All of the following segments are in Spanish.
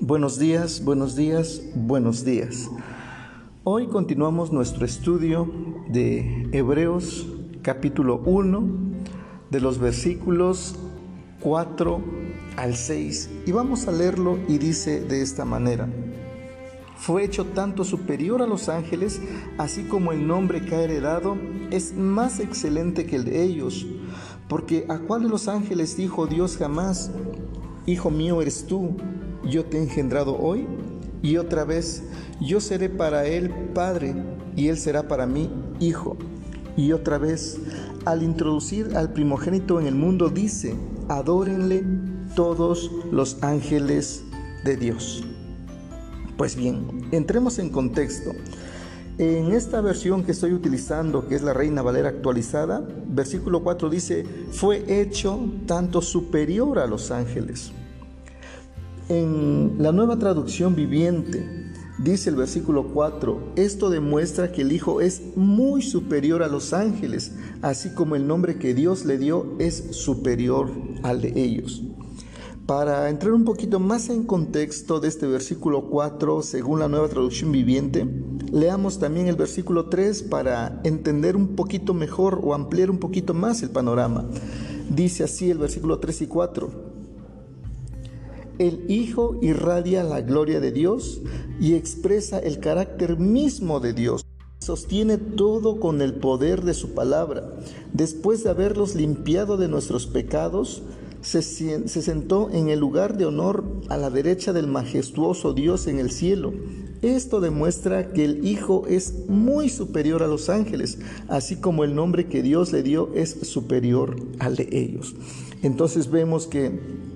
Buenos días, buenos días, buenos días. Hoy continuamos nuestro estudio de Hebreos capítulo 1 de los versículos 4 al 6 y vamos a leerlo y dice de esta manera. Fue hecho tanto superior a los ángeles, así como el nombre que ha heredado es más excelente que el de ellos, porque a cuál de los ángeles dijo Dios jamás, Hijo mío eres tú yo te he engendrado hoy? Y otra vez, yo seré para él padre y él será para mí hijo. Y otra vez, al introducir al primogénito en el mundo, dice, adórenle todos los ángeles de Dios. Pues bien, entremos en contexto. En esta versión que estoy utilizando, que es la Reina Valera actualizada, versículo 4 dice, fue hecho tanto superior a los ángeles. En la nueva traducción viviente dice el versículo 4, esto demuestra que el Hijo es muy superior a los ángeles, así como el nombre que Dios le dio es superior al de ellos. Para entrar un poquito más en contexto de este versículo 4, según la nueva traducción viviente, leamos también el versículo 3 para entender un poquito mejor o ampliar un poquito más el panorama. Dice así el versículo 3 y 4. El Hijo irradia la gloria de Dios y expresa el carácter mismo de Dios. Sostiene todo con el poder de su palabra. Después de haberlos limpiado de nuestros pecados, se, sentó en el lugar de honor a la derecha del majestuoso Dios en el cielo. Esto demuestra que el Hijo es muy superior a los ángeles, así como el nombre que Dios le dio es superior al de ellos. Entonces vemos que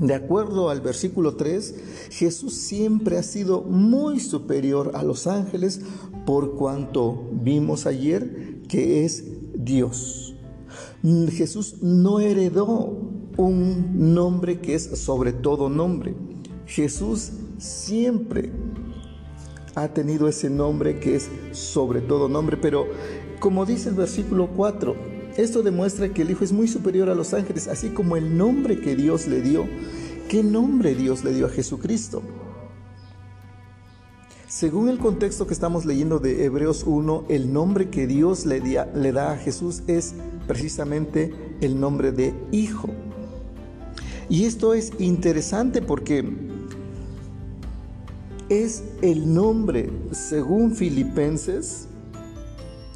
de acuerdo al versículo 3, Jesús siempre ha sido muy superior a los ángeles por cuanto vimos ayer que es Dios. Jesús no heredó un nombre que es sobre todo nombre. Jesús siempre ha tenido ese nombre que es sobre todo nombre, pero como dice el versículo 4, esto demuestra que el Hijo es muy superior a los ángeles, así como el nombre que Dios le dio. ¿Qué nombre Dios le dio a Jesucristo? Según el contexto que estamos leyendo de Hebreos 1, el nombre que Dios le, le da a Jesús es precisamente el nombre de Hijo. Y esto es interesante porque es el nombre, según Filipenses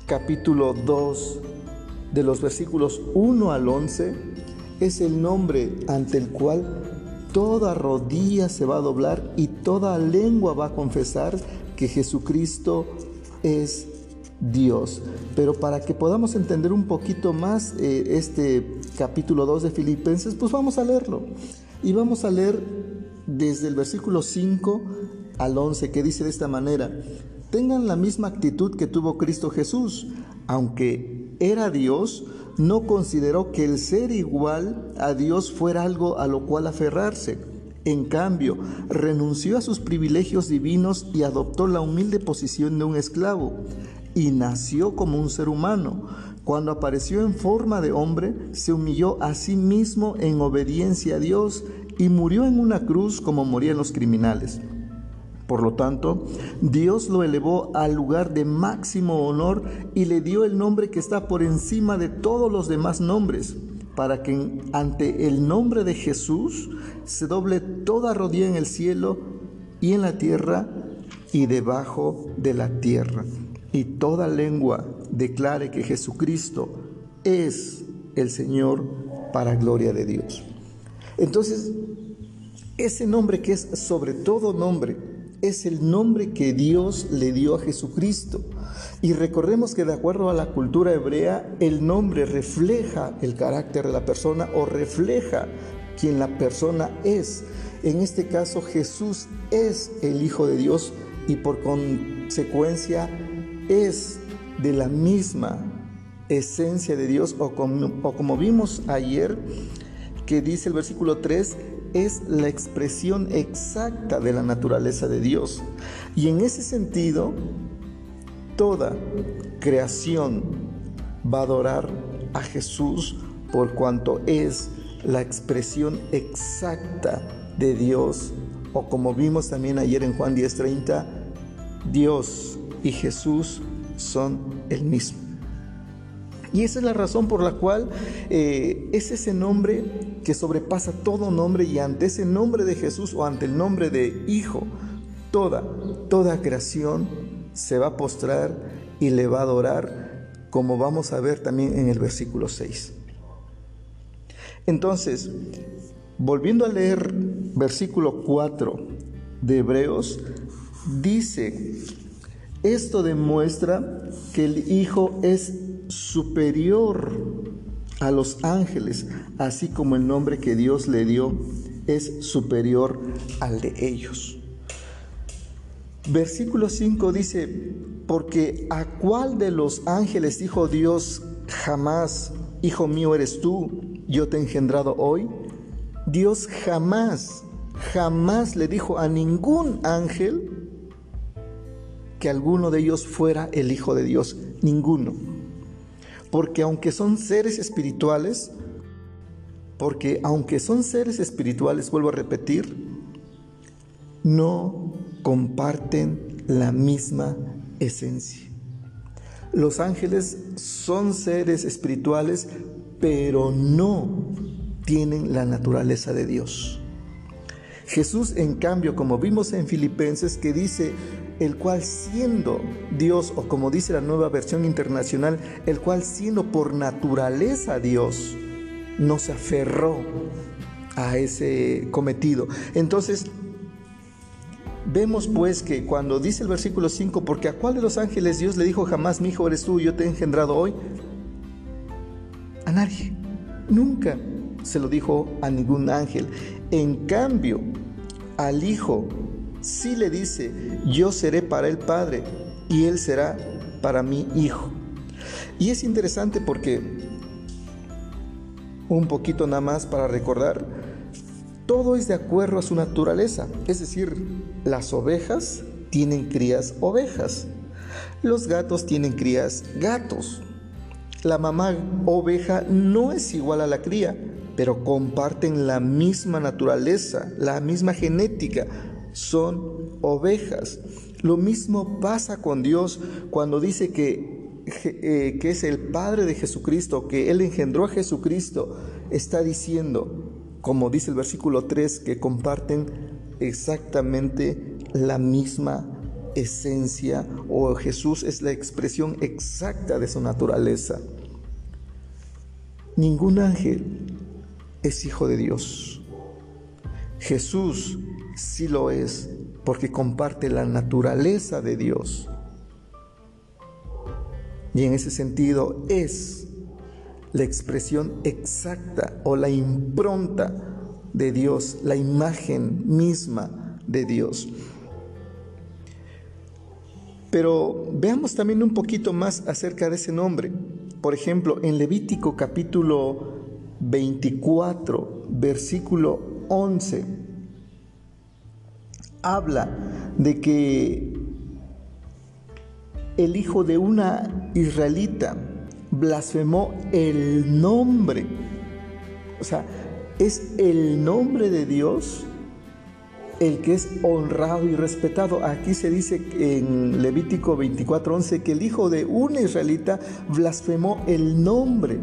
capítulo 2, de los versículos 1 al 11 es el nombre ante el cual toda rodilla se va a doblar y toda lengua va a confesar que Jesucristo es Dios. Pero para que podamos entender un poquito más eh, este capítulo 2 de Filipenses, pues vamos a leerlo. Y vamos a leer desde el versículo 5 al 11 que dice de esta manera, tengan la misma actitud que tuvo Cristo Jesús, aunque era Dios, no consideró que el ser igual a Dios fuera algo a lo cual aferrarse. En cambio, renunció a sus privilegios divinos y adoptó la humilde posición de un esclavo, y nació como un ser humano. Cuando apareció en forma de hombre, se humilló a sí mismo en obediencia a Dios y murió en una cruz como morían los criminales. Por lo tanto, Dios lo elevó al lugar de máximo honor y le dio el nombre que está por encima de todos los demás nombres, para que ante el nombre de Jesús se doble toda rodilla en el cielo y en la tierra y debajo de la tierra, y toda lengua declare que Jesucristo es el Señor para gloria de Dios. Entonces, ese nombre que es sobre todo nombre, es el nombre que Dios le dio a Jesucristo. Y recordemos que de acuerdo a la cultura hebrea, el nombre refleja el carácter de la persona o refleja quien la persona es. En este caso Jesús es el Hijo de Dios y por consecuencia es de la misma esencia de Dios o como, o como vimos ayer que dice el versículo 3, es la expresión exacta de la naturaleza de Dios. Y en ese sentido, toda creación va a adorar a Jesús por cuanto es la expresión exacta de Dios O como vimos también ayer en Juan 10:30, Dios y Jesús son el mismo. Y esa es la razón por la cual eh, es ese nombre que sobrepasa todo nombre y ante ese nombre de Jesús o ante el nombre de Hijo, toda, toda creación se va a postrar y le va a adorar, como vamos a ver también en el versículo 6. Entonces, volviendo a leer versículo 4 de Hebreos, dice, esto demuestra que el Hijo es superior a los ángeles, así como el nombre que Dios le dio es superior al de ellos. Versículo 5 dice, porque a cuál de los ángeles dijo Dios jamás, hijo mío eres tú, yo te he engendrado hoy? Dios jamás, jamás le dijo a ningún ángel que alguno de ellos fuera el Hijo de Dios, ninguno. Porque aunque son seres espirituales, porque aunque son seres espirituales, vuelvo a repetir, no comparten la misma esencia. Los ángeles son seres espirituales, pero no tienen la naturaleza de Dios. Jesús, en cambio, como vimos en Filipenses, que dice, el cual siendo Dios, o como dice la nueva versión internacional, el cual siendo por naturaleza Dios, no se aferró a ese cometido. Entonces, Vemos pues que cuando dice el versículo 5, porque a cuál de los ángeles Dios le dijo jamás, mi hijo eres tú, yo te he engendrado hoy, a nadie, nunca se lo dijo a ningún ángel. En cambio, al hijo sí le dice, yo seré para el Padre y él será para mi hijo. Y es interesante porque, un poquito nada más para recordar, todo es de acuerdo a su naturaleza, es decir, las ovejas tienen crías ovejas, los gatos tienen crías gatos. La mamá oveja no es igual a la cría, pero comparten la misma naturaleza, la misma genética, son ovejas. Lo mismo pasa con Dios cuando dice que, eh, que es el Padre de Jesucristo, que Él engendró a Jesucristo, está diciendo, como dice el versículo 3, que comparten exactamente la misma esencia o Jesús es la expresión exacta de su naturaleza. Ningún ángel es hijo de Dios. Jesús sí lo es porque comparte la naturaleza de Dios. Y en ese sentido es la expresión exacta o la impronta de Dios, la imagen misma de Dios. Pero veamos también un poquito más acerca de ese nombre. Por ejemplo, en Levítico capítulo 24, versículo 11, habla de que el hijo de una israelita blasfemó el nombre. O sea, es el nombre de Dios el que es honrado y respetado. Aquí se dice en Levítico 24:11 que el hijo de un israelita blasfemó el nombre.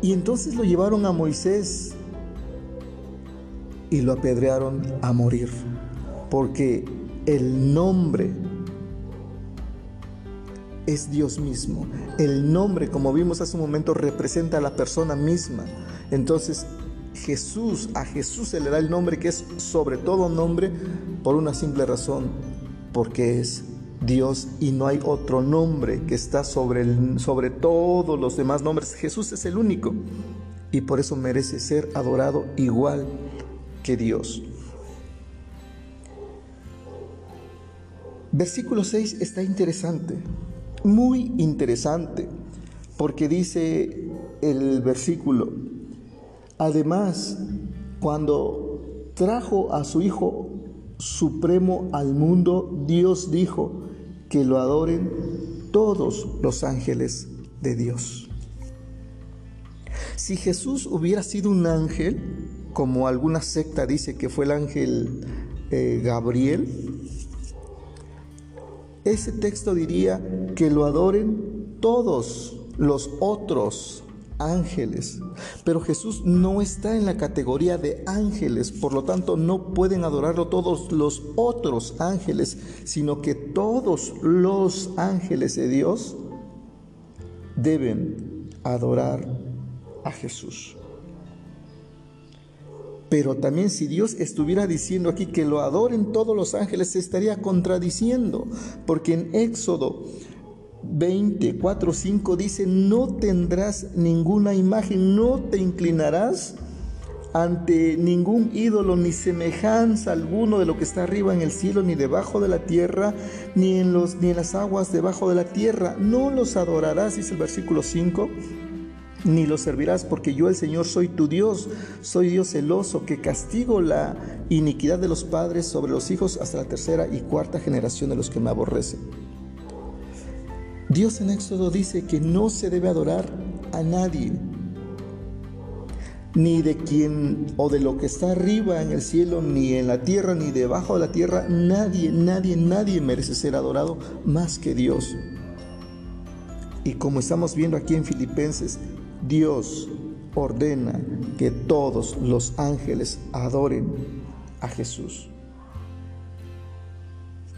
Y entonces lo llevaron a Moisés y lo apedrearon a morir, porque el nombre es Dios mismo. El nombre, como vimos hace un momento, representa a la persona misma. Entonces, Jesús, a Jesús se le da el nombre que es sobre todo nombre por una simple razón, porque es Dios y no hay otro nombre que está sobre, el, sobre todos los demás nombres. Jesús es el único y por eso merece ser adorado igual que Dios. Versículo 6 está interesante muy interesante, porque dice el versículo, además, cuando trajo a su Hijo Supremo al mundo, Dios dijo que lo adoren todos los ángeles de Dios. Si Jesús hubiera sido un ángel, como alguna secta dice que fue el ángel eh, Gabriel, ese texto diría que lo adoren todos los otros ángeles. Pero Jesús no está en la categoría de ángeles, por lo tanto no pueden adorarlo todos los otros ángeles, sino que todos los ángeles de Dios deben adorar a Jesús. Pero también si Dios estuviera diciendo aquí que lo adoren todos los ángeles, se estaría contradiciendo, porque en Éxodo 24, 5 dice, no tendrás ninguna imagen, no te inclinarás ante ningún ídolo ni semejanza alguno de lo que está arriba en el cielo, ni debajo de la tierra, ni en, los, ni en las aguas debajo de la tierra. No los adorarás, dice el versículo 5, ni los servirás, porque yo el Señor soy tu Dios, soy Dios celoso, que castigo la iniquidad de los padres sobre los hijos hasta la tercera y cuarta generación de los que me aborrecen. Dios en Éxodo dice que no se debe adorar a nadie, ni de quien o de lo que está arriba en el cielo, ni en la tierra, ni debajo de la tierra. Nadie, nadie, nadie merece ser adorado más que Dios. Y como estamos viendo aquí en Filipenses, Dios ordena que todos los ángeles adoren a Jesús.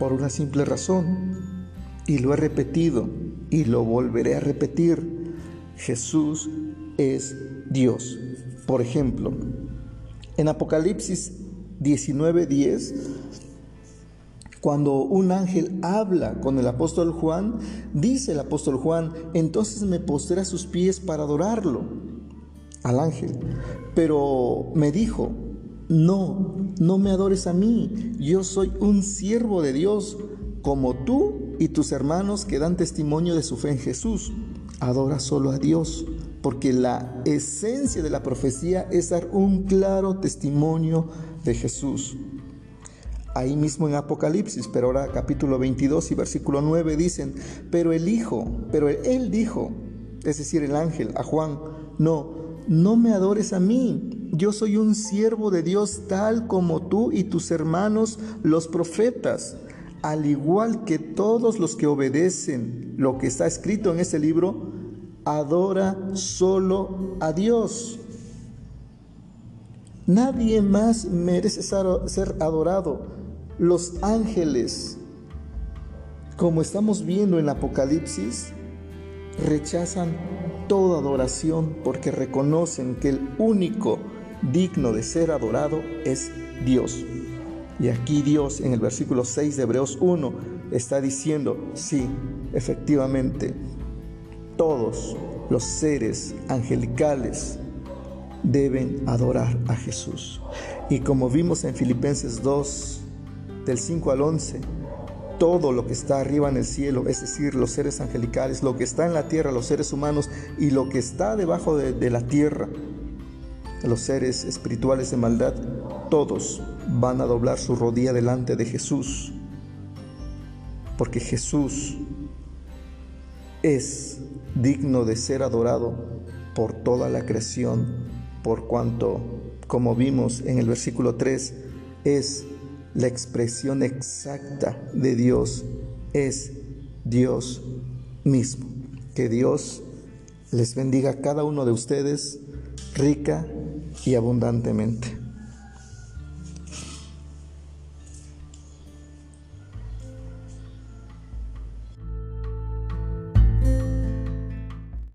Por una simple razón, y lo he repetido y lo volveré a repetir. Jesús es Dios. Por ejemplo, en Apocalipsis 19:10, cuando un ángel habla con el apóstol Juan, dice el apóstol Juan, entonces me postré a sus pies para adorarlo, al ángel. Pero me dijo, no, no me adores a mí, yo soy un siervo de Dios como tú y tus hermanos que dan testimonio de su fe en Jesús. Adora solo a Dios, porque la esencia de la profecía es dar un claro testimonio de Jesús. Ahí mismo en Apocalipsis, pero ahora capítulo 22 y versículo 9 dicen, pero el Hijo, pero él dijo, es decir, el ángel a Juan, no, no me adores a mí, yo soy un siervo de Dios tal como tú y tus hermanos los profetas al igual que todos los que obedecen lo que está escrito en ese libro, adora solo a Dios. Nadie más merece ser adorado. Los ángeles, como estamos viendo en Apocalipsis, rechazan toda adoración porque reconocen que el único digno de ser adorado es Dios. Y aquí Dios en el versículo 6 de Hebreos 1 está diciendo, sí, efectivamente, todos los seres angelicales deben adorar a Jesús. Y como vimos en Filipenses 2, del 5 al 11, todo lo que está arriba en el cielo, es decir, los seres angelicales, lo que está en la tierra, los seres humanos y lo que está debajo de, de la tierra, los seres espirituales de maldad, todos van a doblar su rodilla delante de Jesús, porque Jesús es digno de ser adorado por toda la creación, por cuanto, como vimos en el versículo 3, es la expresión exacta de Dios, es Dios mismo. Que Dios les bendiga a cada uno de ustedes rica y abundantemente.